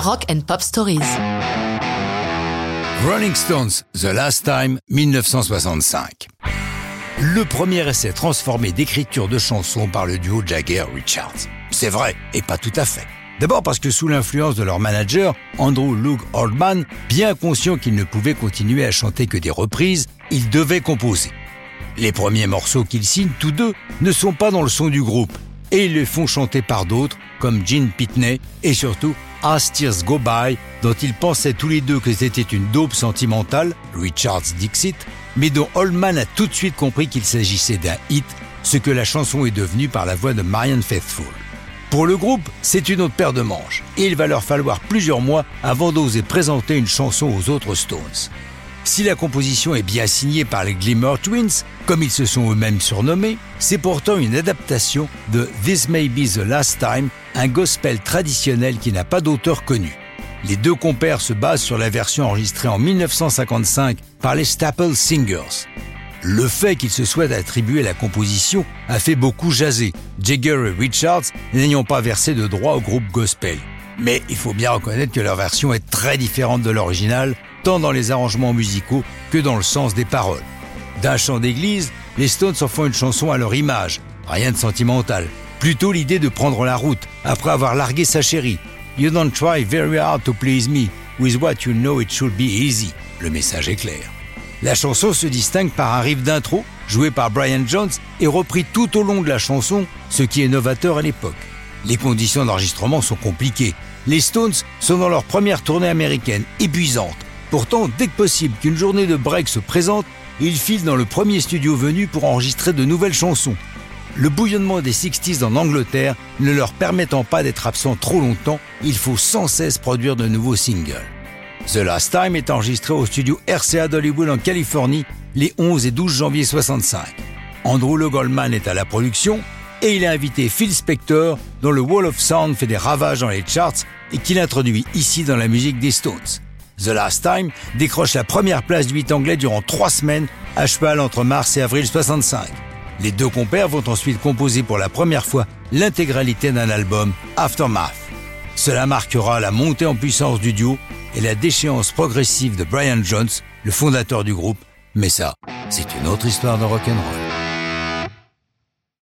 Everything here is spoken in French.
Rock and Pop Stories. Rolling Stones, The Last Time, 1965. Le premier essai transformé d'écriture de chansons par le duo Jagger-Richards. C'est vrai, et pas tout à fait. D'abord parce que sous l'influence de leur manager, Andrew Luke Oldman, bien conscient qu'ils ne pouvaient continuer à chanter que des reprises, ils devaient composer. Les premiers morceaux qu'ils signent tous deux ne sont pas dans le son du groupe, et ils les font chanter par d'autres, comme Gene Pitney et surtout As Tears Go By, dont ils pensaient tous les deux que c'était une dope sentimentale, Richards Dixit, mais dont Oldman a tout de suite compris qu'il s'agissait d'un hit, ce que la chanson est devenue par la voix de Marianne Faithfull. Pour le groupe, c'est une autre paire de manches, et il va leur falloir plusieurs mois avant d'oser présenter une chanson aux autres Stones. Si la composition est bien signée par les Glimmer Twins, comme ils se sont eux-mêmes surnommés, c'est pourtant une adaptation de This May Be the Last Time, un gospel traditionnel qui n'a pas d'auteur connu. Les deux compères se basent sur la version enregistrée en 1955 par les Staple Singers. Le fait qu'ils se soient attribués la composition a fait beaucoup jaser, Jagger et Richards n'ayant pas versé de droit au groupe gospel. Mais il faut bien reconnaître que leur version est très différente de l'original, tant dans les arrangements musicaux que dans le sens des paroles. D'un chant d'église, les Stones en font une chanson à leur image, rien de sentimental, plutôt l'idée de prendre la route après avoir largué sa chérie. You don't try very hard to please me, with what you know it should be easy. Le message est clair. La chanson se distingue par un riff d'intro, joué par Brian Jones et repris tout au long de la chanson, ce qui est novateur à l'époque. Les conditions d'enregistrement sont compliquées. Les Stones sont dans leur première tournée américaine, épuisante, Pourtant, dès que possible qu'une journée de break se présente, ils filent dans le premier studio venu pour enregistrer de nouvelles chansons. Le bouillonnement des 60s en Angleterre ne leur permettant pas d'être absents trop longtemps, il faut sans cesse produire de nouveaux singles. The Last Time est enregistré au studio RCA d'Hollywood en Californie les 11 et 12 janvier 65. Andrew Le Goldman est à la production et il a invité Phil Spector dont le Wall of Sound fait des ravages dans les charts et qu'il introduit ici dans la musique des Stones. The Last Time décroche la première place du 8 anglais durant trois semaines, à cheval entre mars et avril 65. Les deux compères vont ensuite composer pour la première fois l'intégralité d'un album, Aftermath. Cela marquera la montée en puissance du duo et la déchéance progressive de Brian Jones, le fondateur du groupe. Mais ça, c'est une autre histoire de rock'n'roll.